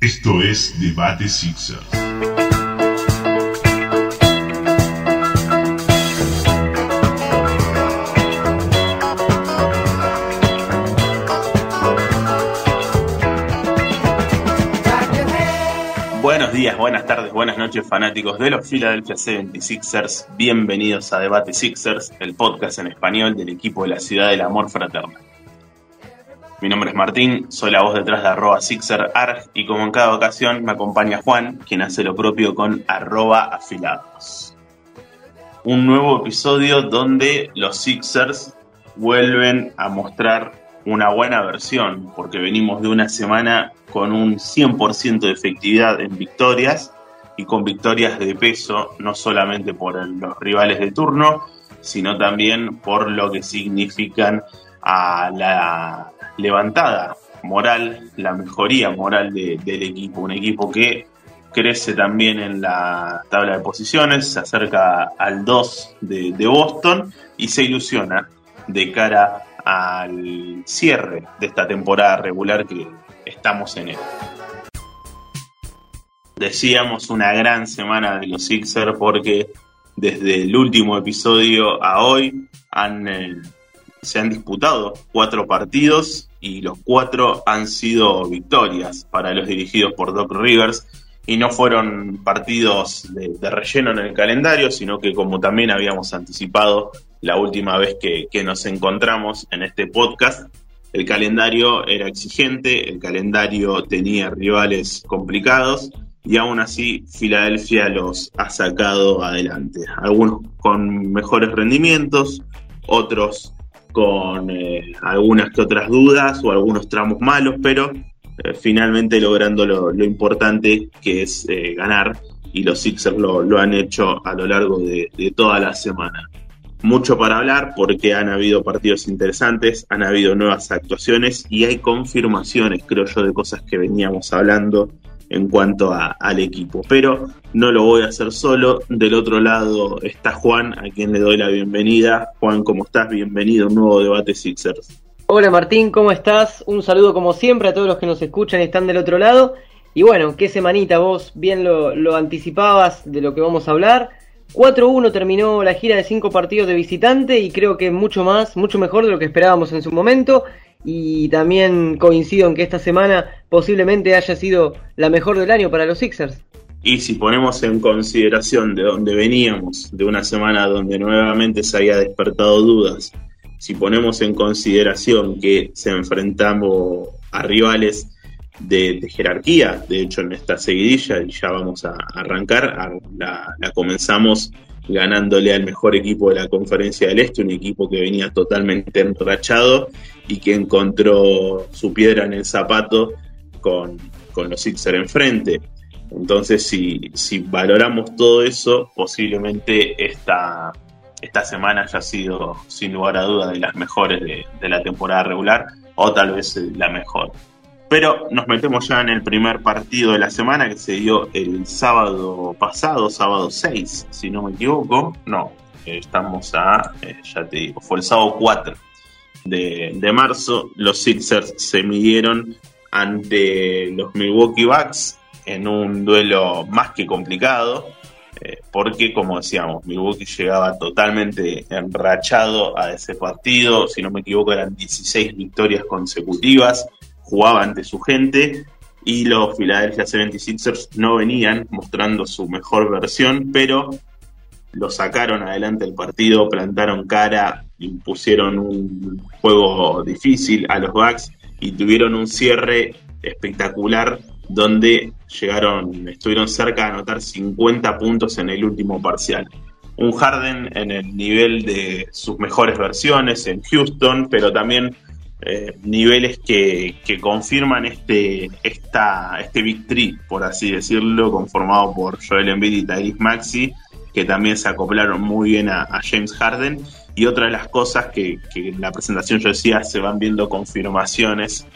Esto es Debate Sixers. Buenos días, buenas tardes, buenas noches, fanáticos de los Philadelphia 76ers. Bienvenidos a Debate Sixers, el podcast en español del equipo de la ciudad del amor fraterno. Mi nombre es Martín, soy la voz detrás de arroba SixerArg y como en cada ocasión me acompaña Juan, quien hace lo propio con arroba afilados. Un nuevo episodio donde los Sixers vuelven a mostrar una buena versión, porque venimos de una semana con un 100% de efectividad en victorias y con victorias de peso, no solamente por los rivales de turno, sino también por lo que significan a la levantada moral, la mejoría moral del equipo. Un equipo que crece también en la tabla de posiciones, se acerca al 2 de, Boston y se ilusiona de cara al cierre de esta temporada regular que estamos en él. Decíamos una gran semana de los Sixers porque desde el último episodio a hoy han, eh, se han disputado cuatro partidos y los cuatro han sido victorias para los dirigidos por Doc Rivers y no fueron partidos de, relleno en el calendario, sino que como también habíamos anticipado la última vez que, que nos encontramos en este podcast, el calendario era exigente, el calendario tenía rivales complicados y aún así Filadelfia los ha sacado adelante. Algunos con mejores rendimientos, otros con eh, algunas que otras dudas o algunos tramos malos, pero eh, finalmente logrando lo, importante que es eh, ganar y los Sixers lo, han hecho a lo largo de toda la semana. Mucho para hablar porque han habido partidos interesantes, han habido nuevas actuaciones y hay confirmaciones, creo yo, de cosas que veníamos hablando en cuanto a, al equipo. Pero no lo voy a hacer solo. Del otro lado está Juan, a quien le doy la bienvenida. Juan, ¿cómo estás? Bienvenido a un nuevo debate Sixers. Hola Martín, ¿cómo estás? Un saludo como siempre a todos los que nos escuchan y están del otro lado. Y bueno, qué semanita, vos bien lo, lo anticipabas de lo que vamos a hablar. 4-1 terminó la gira de cinco partidos de visitante y creo que mucho más, mucho mejor de lo que esperábamos en su momento. Y también coincido en que esta semana posiblemente haya sido la mejor del año para los Sixers. Y si ponemos en consideración de dónde veníamos, de una semana donde nuevamente se había despertado dudas, si ponemos en consideración que se enfrentamos a rivales de, jerarquía, de hecho en esta seguidilla, y ya vamos a arrancar, la, comenzamos ganándole al mejor equipo de la conferencia del Este, un equipo que venía totalmente enrachado y que encontró su piedra en el zapato con, con los Sixers enfrente. Entonces, si, si valoramos todo eso, posiblemente esta, esta semana haya sido, sin lugar a duda, de las mejores de la temporada regular, o tal vez la mejor. Pero nos metemos ya en el primer partido de la semana que se dio el sábado pasado, sábado 6, si no me equivoco. No, estamos a, eh, ya te digo, fue el sábado 4 de, de marzo. Los Sixers se midieron ante los Milwaukee Bucks en un duelo más que complicado. Eh, porque, como decíamos, Milwaukee llegaba totalmente enrachado a ese partido. Si no me equivoco, eran 16 victorias consecutivas jugaba ante su gente y los Philadelphia 76ers no venían mostrando su mejor versión, pero lo sacaron adelante el partido, plantaron cara, impusieron un juego difícil a los Bucks y tuvieron un cierre espectacular donde llegaron, estuvieron cerca de anotar 50 puntos en el último parcial. Un Harden en el nivel de sus mejores versiones en Houston, pero también eh, niveles que, confirman este, esta, este Big por así decirlo, conformado por Joel Embiid y Tyrese Maxi, que también se acoplaron muy bien a, James Harden. Y otra de las cosas que, en la presentación yo decía, se van viendo confirmaciones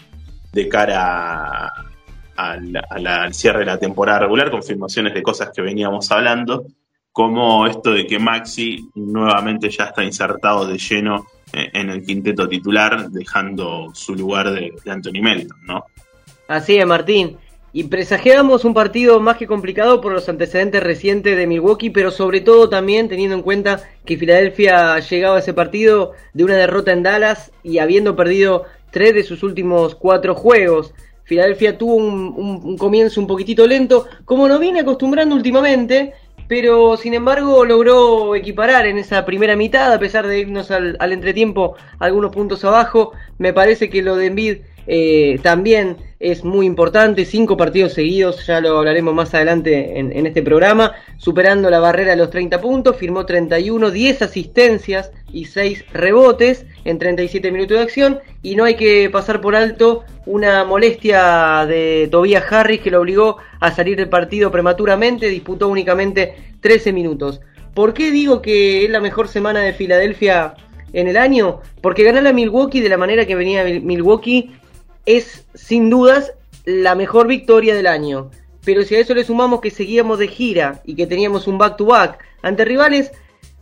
de cara al cierre de la temporada regular, confirmaciones de cosas que veníamos hablando, como esto de que Maxi nuevamente ya está insertado de lleno eh, en el quinteto titular, dejando su lugar de, Anthony Melton, ¿no? Así es, Martín. Y presagiamos un partido más que complicado por los antecedentes recientes de Milwaukee, pero sobre todo también teniendo en cuenta que Filadelfia llegaba a ese partido de una derrota en Dallas y habiendo perdido tres de sus últimos cuatro juegos. Filadelfia tuvo un, un comienzo un poquitito lento, como nos viene acostumbrando últimamente, pero sin embargo logró equiparar en esa primera mitad, a pesar de irnos al, entretiempo algunos puntos abajo. Me parece que lo de Envid eh, también es muy importante, cinco partidos seguidos, ya lo hablaremos más adelante en, este programa, superando la barrera de los 30 puntos, firmó 31, 10 asistencias y 6 rebotes en 37 minutos de acción y no hay que pasar por alto una molestia de Tobias Harris que lo obligó a salir del partido prematuramente, disputó únicamente 13 minutos. ¿Por qué digo que es la mejor semana de Filadelfia en el año? Porque ganar a Milwaukee de la manera que venía Milwaukee es sin dudas la mejor victoria del año. Pero si a eso le sumamos que seguíamos de gira y que teníamos un back-to-back ante rivales,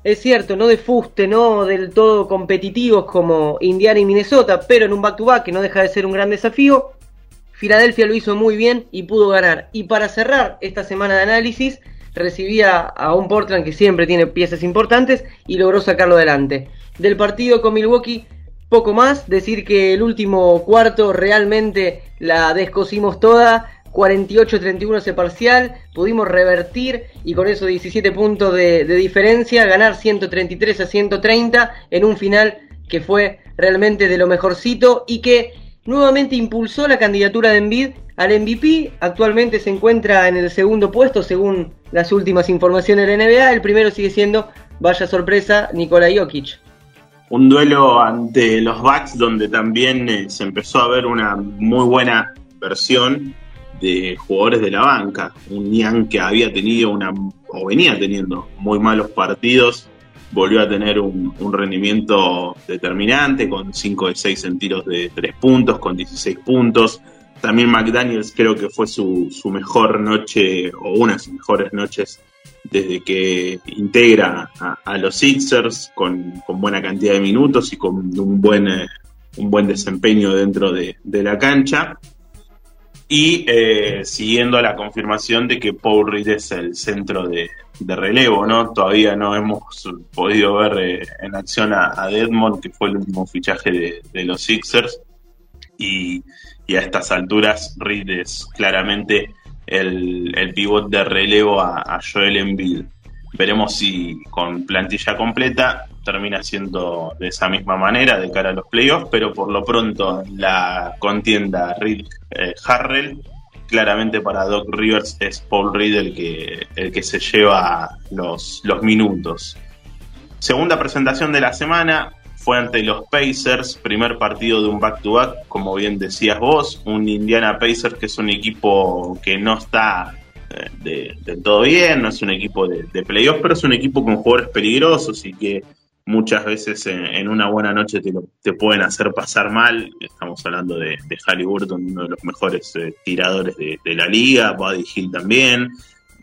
es cierto, no de fuste, no del todo competitivos como Indiana y Minnesota, pero en un back-to-back que no deja de ser un gran desafío, Filadelfia lo hizo muy bien y pudo ganar. Y para cerrar esta semana de análisis, recibía a un Portland que siempre tiene piezas importantes y logró sacarlo adelante. Del partido con Milwaukee poco más, decir que el último cuarto realmente la descosimos toda, 48-31 ese parcial, pudimos revertir y con eso 17 puntos de, diferencia, ganar 133 a 130 en un final que fue realmente de lo mejorcito y que nuevamente impulsó la candidatura de Envid al MVP. Actualmente se encuentra en el segundo puesto según las últimas informaciones de la NBA. El primero sigue siendo, vaya sorpresa, Nikola Jokic un duelo ante los Bucks donde también eh, se empezó a ver una muy buena versión de jugadores de la banca. Un Nian que había tenido una, o venía teniendo muy malos partidos, volvió a tener un, rendimiento determinante con 5 de 6 en tiros de 3 puntos, con 16 puntos. También McDaniels creo que fue su, su mejor noche o una de sus mejores noches desde que integra a, los Sixers con, buena cantidad de minutos y con un buen, eh, un buen desempeño dentro de, la cancha. Y eh, siguiendo la confirmación de que Paul Reed es el centro de, relevo, ¿no? Todavía no hemos podido ver eh, en acción a, a, Deadmond, que fue el último fichaje de, los Sixers. Y, y, a estas alturas Reed es claramente el, el pivot de relevo a, Joel Embiid. Veremos si con plantilla completa termina siendo de esa misma manera de cara a los playoffs, pero por lo pronto la contienda Reed eh, Harrell, claramente para Doc Rivers es Paul Reed el que, el que se lleva los, los minutos. Segunda presentación de la semana, fue ante los Pacers, primer partido de un back-to-back, como bien decías vos, un Indiana Pacers que es un equipo que no está eh, del todo bien, no es un equipo de, de playoffs, pero es un equipo con jugadores peligrosos y que muchas veces en, una buena noche te, te, pueden hacer pasar mal. Estamos hablando de, de Harry Burton, uno de los mejores eh, tiradores de, la liga, Buddy Hill también.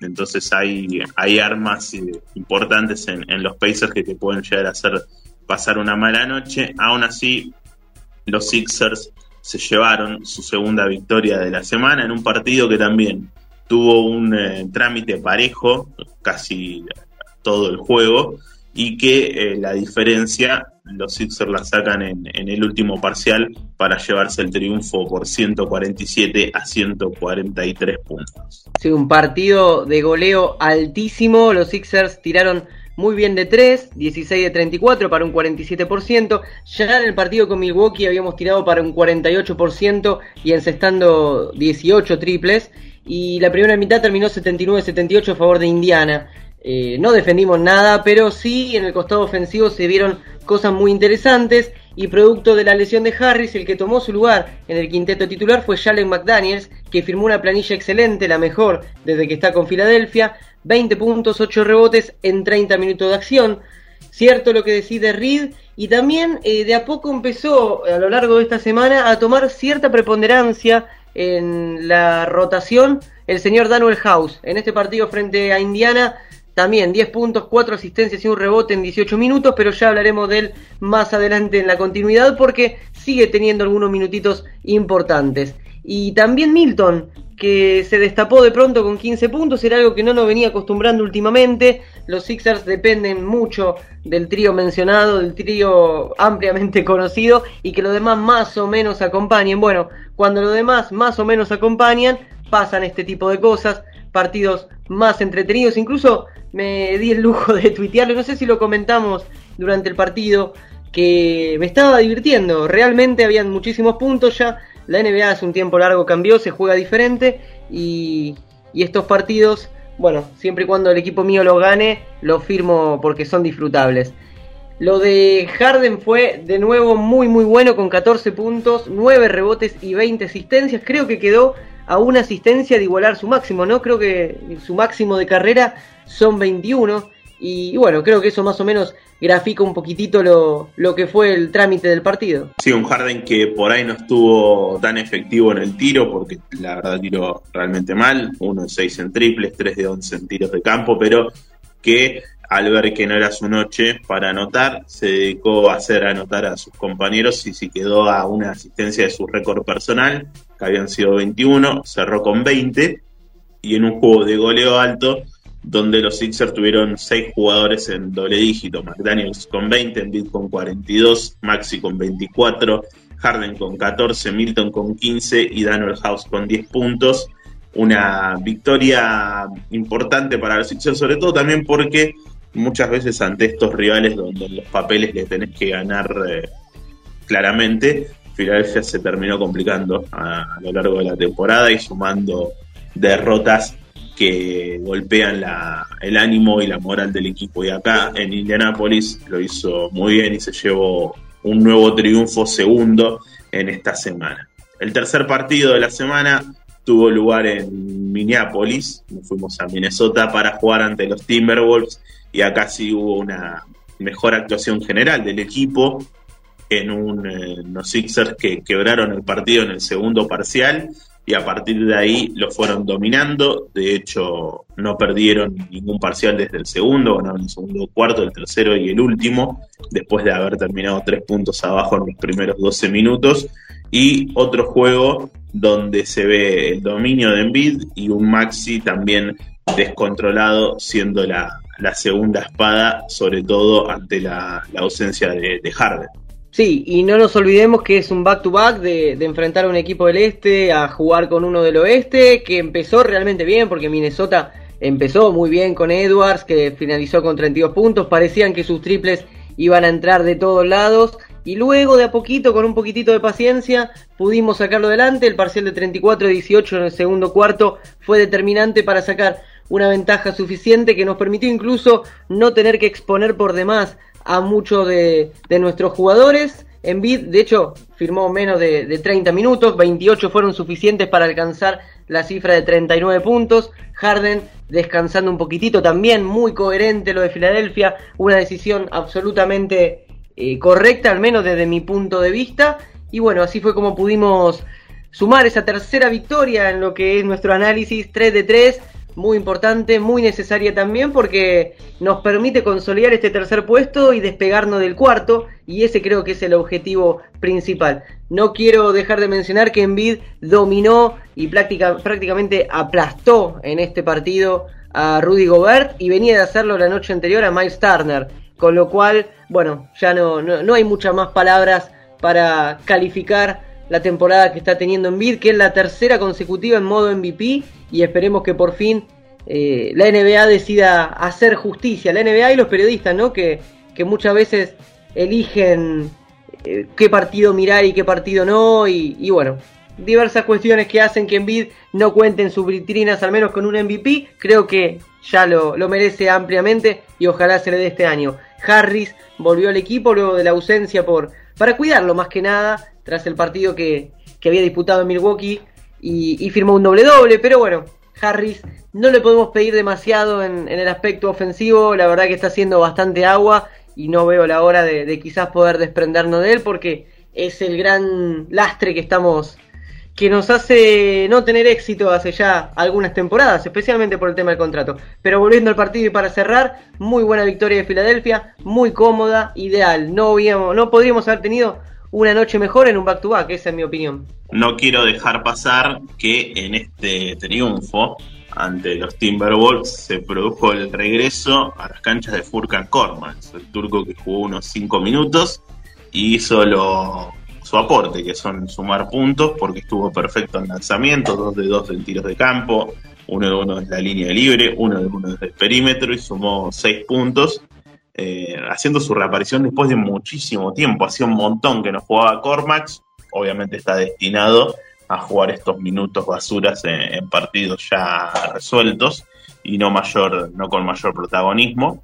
Entonces hay, hay armas eh, importantes en, en, los Pacers que te pueden llegar a hacer pasar una mala noche. Aún así, los Sixers se llevaron su segunda victoria de la semana en un partido que también tuvo un eh, trámite parejo, casi todo el juego, y que eh, la diferencia los Sixers la sacan en, en, el último parcial para llevarse el triunfo por 147 a 143 puntos. Sí, un partido de goleo altísimo. Los Sixers tiraron muy bien de 3, 16 de 34 para un 47%. Ya en el partido con Milwaukee habíamos tirado para un 48% y encestando 18 triples. Y la primera mitad terminó 79-78 a favor de Indiana. Eh, no defendimos nada, pero sí en el costado ofensivo se vieron cosas muy interesantes. y producto de la lesión de Harris, el que tomó su lugar en el quinteto titular fue Jalen McDaniels, que firmó una planilla excelente, la mejor desde que está con Filadelfia, 20 puntos, 8 rebotes en 30 minutos de acción. Cierto lo que decide Reed y también eh, de a poco empezó a lo largo de esta semana a tomar cierta preponderancia en la rotación el señor Daniel House. En este partido frente a Indiana también 10 puntos, 4 asistencias y un rebote en 18 minutos, pero ya hablaremos de él más adelante en la continuidad porque sigue teniendo algunos minutitos importantes. Y también Milton, que se destapó de pronto con 15 puntos, era algo que no nos venía acostumbrando últimamente. Los Sixers dependen mucho del trío mencionado, del trío ampliamente conocido, y que los demás más o menos acompañen. Bueno, cuando los demás más o menos acompañan, pasan este tipo de cosas, partidos más entretenidos, incluso me di el lujo de tuitearlo, no sé si lo comentamos durante el partido, que me estaba divirtiendo, realmente habían muchísimos puntos ya, la NBA hace un tiempo largo cambió, se juega diferente y, estos partidos, bueno, siempre y cuando el equipo mío lo gane, lo firmo porque son disfrutables. Lo de Harden fue de nuevo muy muy bueno con 14 puntos, 9 rebotes y 20 asistencias. Creo que quedó a una asistencia de igualar su máximo, ¿no? Creo que su máximo de carrera son 21. Y, bueno, creo que eso más o menos grafica un poquitito lo, lo, que fue el trámite del partido. Sí, un Harden que por ahí no estuvo tan efectivo en el tiro, porque la verdad tiró realmente mal, 1 de 6 en triples, 3 de 11 en tiros de campo, pero que al ver que no era su noche para anotar, se dedicó a hacer anotar a sus compañeros y se quedó a una asistencia de su récord personal, que habían sido 21, cerró con 20, y en un juego de goleo alto, donde los Sixers tuvieron 6 jugadores en doble dígito, McDaniels con 20, Embiid con 42, Maxi con 24, Harden con 14, Milton con 15 y Daniel House con 10 puntos. Una victoria importante para los Sixers, sobre todo también porque muchas veces ante estos rivales donde los papeles le tenés que ganar eh, claramente, Filadelfia se terminó complicando a, lo largo de la temporada y sumando derrotas que golpean el ánimo y la moral del equipo. Y acá en Indianápolis lo hizo muy bien y se llevó un nuevo triunfo segundo en esta semana. El tercer partido de la semana tuvo lugar en Minneapolis, nos fuimos a Minnesota para jugar ante los Timberwolves y acá sí hubo una mejor actuación general del equipo en un, eh, unos Sixers que quebraron el partido en el segundo parcial y a partir de ahí lo fueron dominando. De hecho, no perdieron ningún parcial desde el segundo, ganaron el segundo cuarto, el tercero y el último, después de haber terminado tres puntos abajo en los primeros 12 minutos. Y otro juego donde se ve el dominio de Embiid y un Maxi también descontrolado, siendo la, segunda espada, sobre todo ante la, ausencia de, de, Harden. Sí, y no nos olvidemos que es un back-to-back de, de, enfrentar a un equipo del este a jugar con uno del oeste, que empezó realmente bien, porque Minnesota empezó muy bien con Edwards, que finalizó con 32 puntos, parecían que sus triples iban a entrar de todos lados, y luego de a poquito, con un poquitito de paciencia, pudimos sacarlo adelante, el parcial de 34-18 en el segundo cuarto fue determinante para sacar una ventaja suficiente que nos permitió incluso no tener que exponer por demás a muchos de, nuestros jugadores. Envid, de hecho, firmó menos de, de, 30 minutos, 28 fueron suficientes para alcanzar la cifra de 39 puntos. Harden descansando un poquitito también, muy coherente lo de Filadelfia, una decisión absolutamente eh, correcta, al menos desde mi punto de vista. Y bueno, así fue como pudimos sumar esa tercera victoria en lo que es nuestro análisis 3 de 3 muy importante, muy necesaria también porque nos permite consolidar este tercer puesto y despegarnos del cuarto y ese creo que es el objetivo principal. No quiero dejar de mencionar que Envid dominó y prácticamente aplastó en este partido a Rudy Gobert y venía de hacerlo la noche anterior a Miles Turner, con lo cual, bueno, ya no, no, no hay muchas más palabras para calificar la temporada que está teniendo Envid, que es la tercera consecutiva en modo MVP y esperemos que por fin eh, la NBA decida hacer justicia, la NBA y los periodistas, ¿no? Que, que muchas veces eligen eh, qué partido mirar y qué partido no, y, bueno, diversas cuestiones que hacen que Envid no cuenten sus vitrinas al menos con un MVP, creo que ya lo, lo merece ampliamente y ojalá se le dé este año. Harris volvió al equipo luego de la ausencia por, para cuidarlo más que nada tras el partido que, había disputado en Milwaukee y, firmó un doble doble, pero bueno, Harris no le podemos pedir demasiado en, el aspecto ofensivo, la verdad que está haciendo bastante agua y no veo la hora de quizás poder desprendernos de él porque es el gran lastre que estamos que nos hace no tener éxito hace ya algunas temporadas, especialmente por el tema del contrato. Pero volviendo al partido y para cerrar, muy buena victoria de Filadelfia, muy cómoda, ideal. No, habíamos, no podríamos haber tenido una noche mejor en un back-to-back, esa es mi opinión. No quiero dejar pasar que en este triunfo ante los Timberwolves se produjo el regreso a las canchas de Furkan Kormaz, el turco que jugó unos 5 minutos y hizo su aporte, que son sumar puntos, porque estuvo perfecto en lanzamiento, dos de dos en tiros de campo, uno de uno en la línea libre, uno de uno desde el perímetro y sumó seis puntos, eh, haciendo su reaparición después de muchísimo tiempo. Hacía un montón que no jugaba Cormax, obviamente está destinado a jugar estos minutos basuras en, partidos ya resueltos y no mayor, no con mayor protagonismo.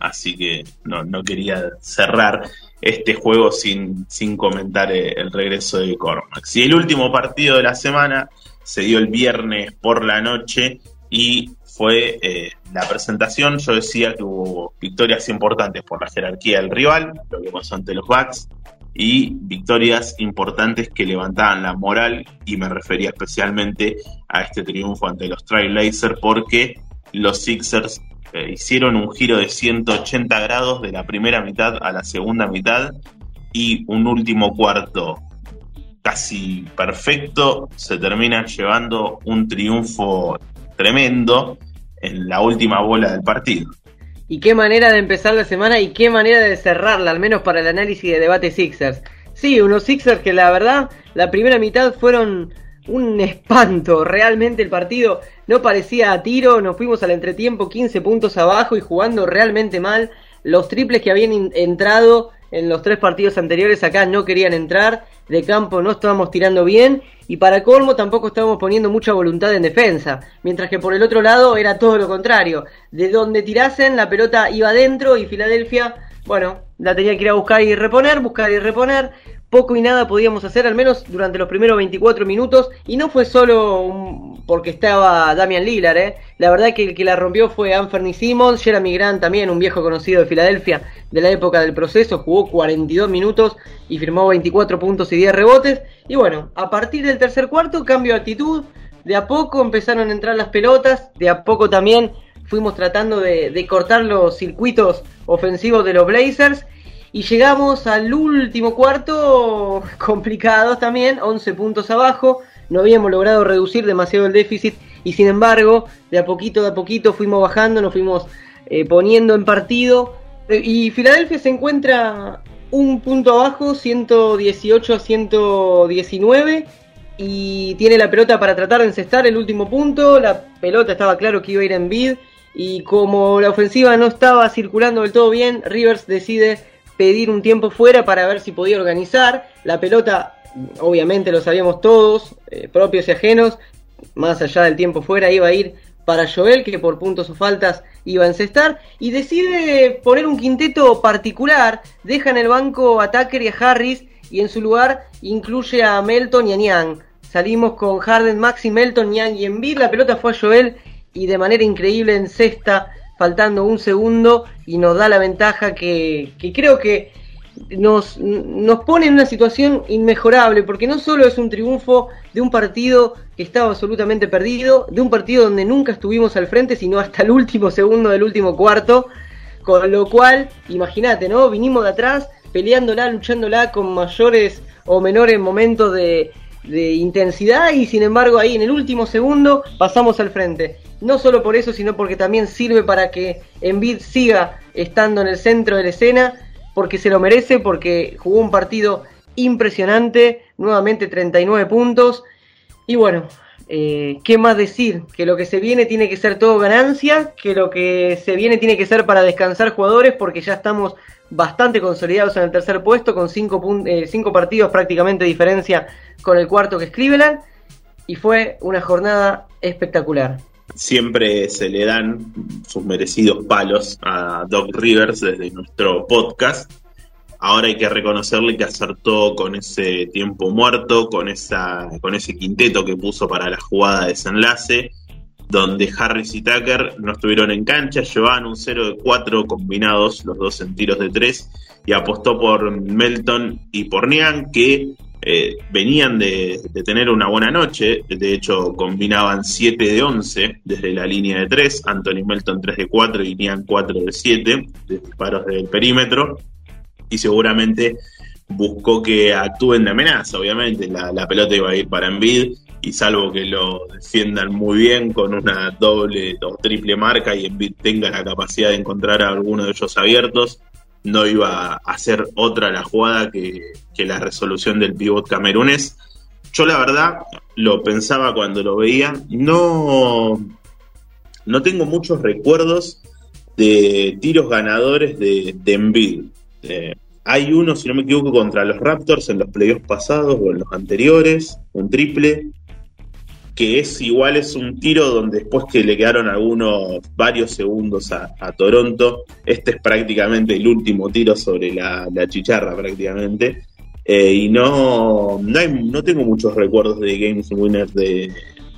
Así que no, quería cerrar este juego sin, sin comentar el regreso de Cormax. Y el último partido de la semana se dio el viernes por la noche y fue eh, la presentación. Yo decía que hubo victorias importantes por la jerarquía del rival, lo que pasó ante los Bucks, y victorias importantes que levantaban la moral, y me refería especialmente a este triunfo ante los Trailblazers, porque los Sixers eh, hicieron un giro de 180 grados de la primera mitad a la segunda mitad y un último cuarto casi perfecto se termina llevando un triunfo tremendo en la última bola del partido. Y qué manera de empezar la semana y qué manera de cerrarla, al menos para el análisis de debate Sixers. Sí, unos Sixers que la verdad, la primera mitad fueron un espanto. Realmente el partido no parecía a tiro. Nos fuimos al entretiempo 15 puntos abajo y jugando realmente mal. Los triples que habían entrado en los tres partidos anteriores acá no querían entrar. De campo no estábamos tirando bien. Y para colmo tampoco estábamos poniendo mucha voluntad en defensa. Mientras que por el otro lado era todo lo contrario. De donde tirasen la pelota iba adentro y Filadelfia, bueno, la tenía que ir a buscar y reponer, buscar y reponer poco y nada podíamos hacer, al menos durante los primeros 24 minutos, y no fue solo porque estaba Damian Lillard, ¿eh? la verdad que el que la rompió fue Anthony Simmons, Jeremy Grant también, un viejo conocido de Filadelfia de la época del proceso, jugó 42 minutos y firmó 24 puntos y 10 rebotes, y bueno, a partir del tercer cuarto cambio de actitud, de a poco empezaron a entrar las pelotas, de a poco también fuimos tratando de, cortar los circuitos ofensivos de los Blazers, y llegamos al último cuarto, complicados también, 11 puntos abajo. No habíamos logrado reducir demasiado el déficit y sin embargo, de a poquito, de a poquito fuimos bajando, nos fuimos eh, poniendo en partido. Y Filadelfia se encuentra un punto abajo, 118 a 119. Y tiene la pelota para tratar de encestar el último punto. La pelota estaba claro que iba a ir en bid. Y como la ofensiva no estaba circulando del todo bien, Rivers decide pedir un tiempo fuera para ver si podía organizar. La pelota, obviamente lo sabíamos todos, eh, propios y ajenos, más allá del tiempo fuera iba a ir para Joel, que por puntos o faltas iba a encestar, y decide poner un quinteto particular, deja en el banco a Tucker y a Harris, y en su lugar incluye a Melton y a Niang. Salimos con Harden, Maxi, Melton, Niang y Embiid, la pelota fue a Joel, y de manera increíble en cesta faltando un segundo y nos da la ventaja que, creo que nos, nos pone en una situación inmejorable, porque no solo es un triunfo de un partido que estaba absolutamente perdido, de un partido donde nunca estuvimos al frente, sino hasta el último segundo del último cuarto, con lo cual, imagínate, ¿no? Vinimos de atrás, peleándola, luchándola con mayores o menores momentos de, intensidad y sin embargo ahí en el último segundo pasamos al frente. No solo por eso, sino porque también sirve para que Envid siga estando en el centro de la escena, porque se lo merece, porque jugó un partido impresionante, nuevamente 39 puntos. Y bueno, eh, ¿qué más decir? Que lo que se viene tiene que ser todo ganancia, que lo que se viene tiene que ser para descansar jugadores, porque ya estamos bastante consolidados en el tercer puesto, con cinco, eh, partidos prácticamente de diferencia con el cuarto que es Cleveland. Y fue una jornada espectacular siempre se le dan sus merecidos palos a Doc Rivers desde nuestro podcast. Ahora hay que reconocerle que acertó con ese tiempo muerto, con, esa, con ese quinteto que puso para la jugada de desenlace, donde Harris y Tucker no estuvieron en cancha, llevaban un 0 de 4 combinados, los dos en tiros de 3, y apostó por Melton y por Nian, que eh, venían de, tener una buena noche, de hecho combinaban 7 de 11 desde la línea de 3, Anthony Melton 3 de 4 y Nian 4 de 7, de disparos del perímetro, y seguramente buscó que actúen de amenaza, obviamente, la, pelota iba a ir para Envid, y salvo que lo defiendan muy bien con una doble o triple marca y Envid tenga la capacidad de encontrar a alguno de ellos abiertos, no iba a hacer otra la jugada que, la resolución del pivot camerunés. Yo la verdad lo pensaba cuando lo veía, no, no tengo muchos recuerdos de tiros ganadores de, de. Eh, hay uno, si no me equivoco, contra los Raptors en los playoffs pasados o en los anteriores, un triple que es igual es un tiro donde después que le quedaron algunos varios segundos a, Toronto, este es prácticamente el último tiro sobre la, chicharra prácticamente. Eh, y no, no, tengo muchos recuerdos de Games Winners de,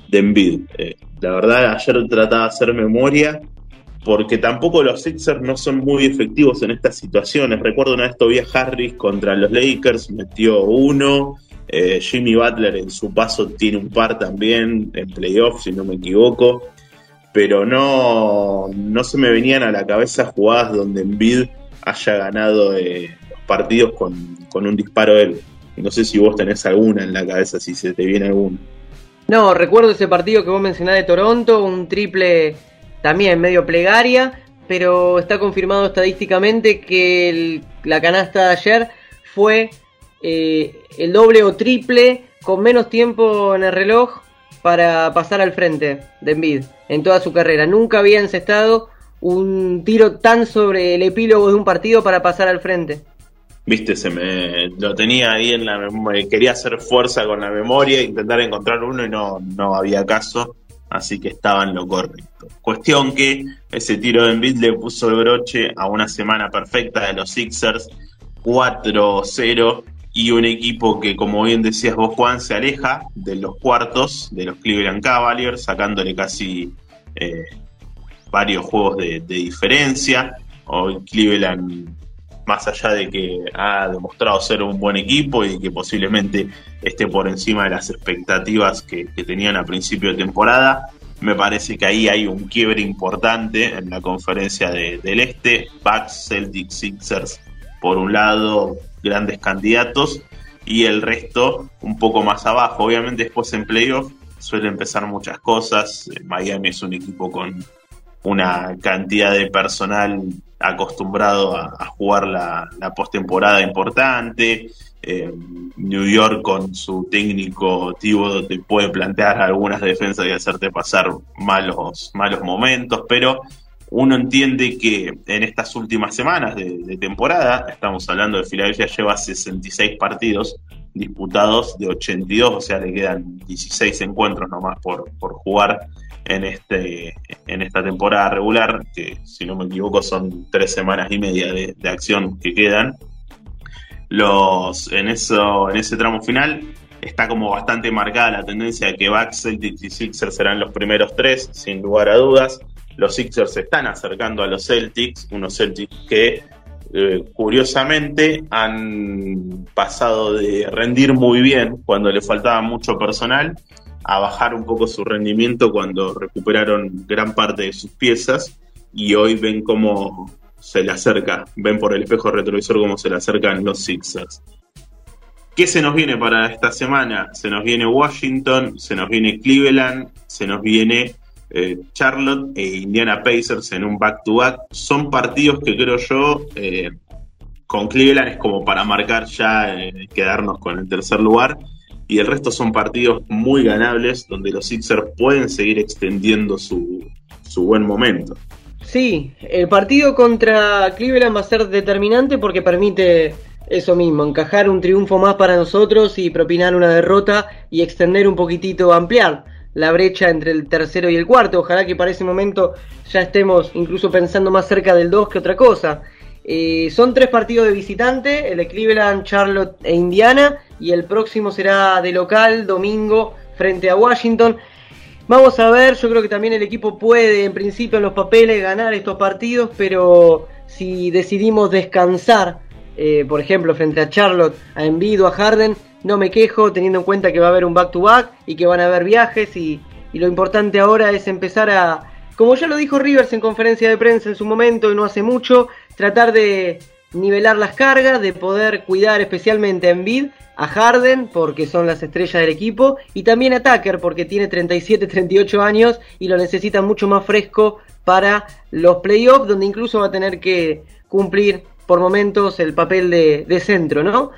de Embiid. Eh, la verdad, ayer trataba de hacer memoria porque tampoco los Sixers no son muy efectivos en estas situaciones. Recuerdo una vez todavía Harris contra los Lakers, metió uno. Eh, Jimmy Butler en su paso tiene un par también en playoffs, si no me equivoco. Pero no, no se me venían a la cabeza jugadas donde Embiid haya ganado eh, los partidos con, un disparo él. No sé si vos tenés alguna en la cabeza, si se te viene alguna. No, recuerdo ese partido que vos mencionás de Toronto, un triple también medio plegaria, pero está confirmado estadísticamente que la canasta de ayer fue eh, el doble o triple con menos tiempo en el reloj para pasar al frente de Envid en toda su carrera. Nunca había encestado un tiro tan sobre el epílogo de un partido para pasar al frente. Viste, se me lo tenía ahí en la memoria, quería hacer fuerza con la memoria, intentar encontrar uno y no, no había caso, así que estaba en lo correcto. Cuestión que ese tiro de Envid le puso el broche a una semana perfecta de los Sixers, 4-0 y un equipo que, como bien decías vos, Juan, se aleja de los cuartos de los Cleveland Cavaliers, sacándole casi eh, varios juegos de, diferencia. Hoy Cleveland, más allá de que ha demostrado ser un buen equipo y que posiblemente esté por encima de las expectativas que, tenían a principio de temporada, me parece que ahí hay un quiebre importante en la conferencia del Este. Bucks, Celtics, Sixers por un lado, grandes candidatos y el resto un poco más abajo. Obviamente después en playoff suele empezar muchas cosas. Miami es un equipo con una cantidad de personal acostumbrado a, jugar la, postemporada importante. Eh, New York con su técnico Tibo te puede plantear algunas defensas y hacerte pasar malos, malos momentos, pero uno entiende que en estas últimas semanas de, temporada, estamos hablando de Filadelfia, lleva 66 partidos disputados de 82, o sea, le quedan 16 encuentros nomás por, por jugar en, este, en esta temporada regular, que si no me equivoco son tres semanas y media de, acción que quedan. Los, en, eso, en ese tramo final está como bastante marcada la tendencia de que Bucks, Celtics y Sixers serán los primeros tres, sin lugar a dudas los Sixers se están acercando a los Celtics, unos Celtics que eh, curiosamente han pasado de rendir muy bien cuando le faltaba mucho personal a bajar un poco su rendimiento cuando recuperaron gran parte de sus piezas y hoy ven cómo se le acerca, ven por el espejo retrovisor cómo se le acercan los Sixers. ¿Qué se nos viene para esta semana? Se nos viene Washington, se nos viene Cleveland, se nos viene eh, Charlotte e Indiana Pacers en un back-to-back. Son partidos que creo yo, eh, con Cleveland es como para marcar ya, eh, quedarnos con el tercer lugar. Y el resto son partidos muy ganables donde los Sixers pueden seguir extendiendo su, su buen momento. Sí, el partido contra Cleveland va a ser determinante porque permite eso mismo, encajar un triunfo más para nosotros y propinar una derrota y extender un poquitito, ampliar la brecha entre el tercero y el cuarto. Ojalá que para ese momento ya estemos incluso pensando más cerca del 2 que otra cosa. Eh, son tres partidos de visitante, el de Cleveland, Charlotte e Indiana, y el próximo será de local, domingo, frente a Washington. Vamos a ver, yo creo que también el equipo puede, en principio, en los papeles ganar estos partidos, pero si decidimos descansar, eh, por ejemplo, frente a Charlotte, a Envido, a Harden, no me quejo, teniendo en cuenta que va a haber un back-to-back y que van a haber viajes y, y lo importante ahora es empezar a, como ya lo dijo Rivers en conferencia de prensa en su momento y no hace mucho, tratar de nivelar las cargas, de poder cuidar especialmente a Embiid, a Harden, porque son las estrellas del equipo, y también a Tucker, porque tiene 37, 38 años y lo necesita mucho más fresco para los playoffs, donde incluso va a tener que cumplir por momentos el papel de, centro, ¿no?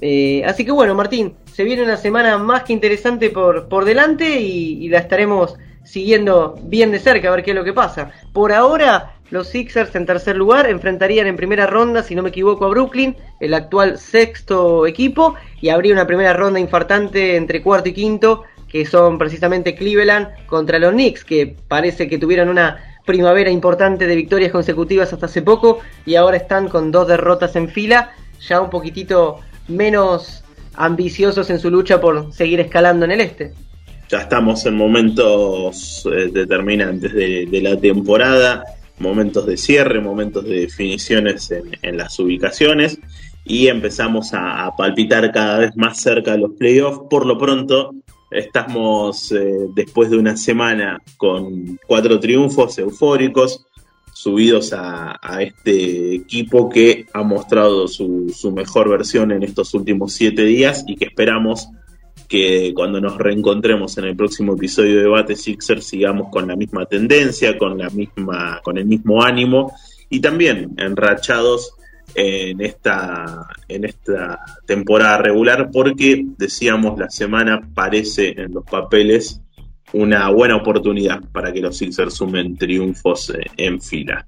Eh, así que bueno, Martín, se viene una semana más que interesante por, por delante y, y la estaremos siguiendo bien de cerca a ver qué es lo que pasa. Por ahora, los Sixers en tercer lugar enfrentarían en primera ronda, si no me equivoco, a Brooklyn, el actual sexto equipo, y habría una primera ronda infartante entre cuarto y quinto, que son precisamente Cleveland contra los Knicks, que parece que tuvieron una primavera importante de victorias consecutivas hasta hace poco y ahora están con dos derrotas en fila, ya un poquitito menos ambiciosos en su lucha por seguir escalando en el este. Ya estamos en momentos eh, determinantes de, la temporada, momentos de cierre, momentos de definiciones en, las ubicaciones y empezamos a, palpitar cada vez más cerca de los playoffs. Por lo pronto, estamos eh, después de una semana con cuatro triunfos eufóricos, subidos a, este equipo que ha mostrado su, su mejor versión en estos últimos siete días y que esperamos que cuando nos reencontremos en el próximo episodio de Debate Sixer sigamos con la misma tendencia, con la misma, con el mismo ánimo y también enrachados en esta, en esta temporada regular porque decíamos la semana parece en los papeles una buena oportunidad para que los Sixers sumen triunfos en fila.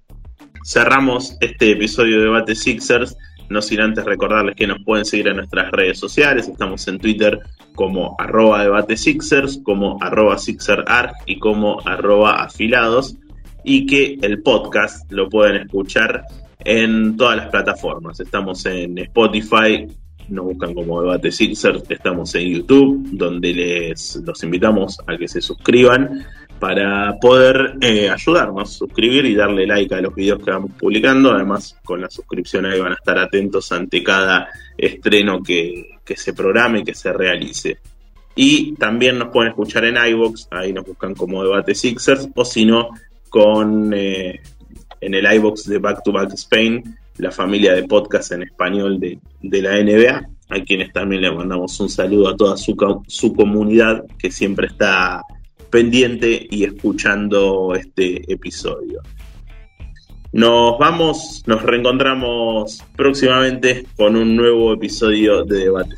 Cerramos este episodio de Debate Sixers no sin antes recordarles que nos pueden seguir en nuestras redes sociales. Estamos en Twitter como arroba debate Sixers, como arroba SixerArg y como arroba afilados. Y que el podcast lo pueden escuchar en todas las plataformas. Estamos en Spotify, nos buscan como Debate Sixers, estamos en YouTube, donde les los invitamos a que se suscriban para poder eh, ayudarnos, suscribir y darle like a los videos que vamos publicando. Además, con la suscripción ahí van a estar atentos ante cada estreno que, se programe, que se realice. Y también nos pueden escuchar en iBox, ahí nos buscan como Debate Sixers, o si no, con eh, en el iBox de Back to Back Spain, la familia de podcast en español de, de la NBA, a quienes también le mandamos un saludo a toda su, su comunidad que siempre está pendiente y escuchando este episodio. Nos vamos, nos reencontramos próximamente con un nuevo episodio de Debate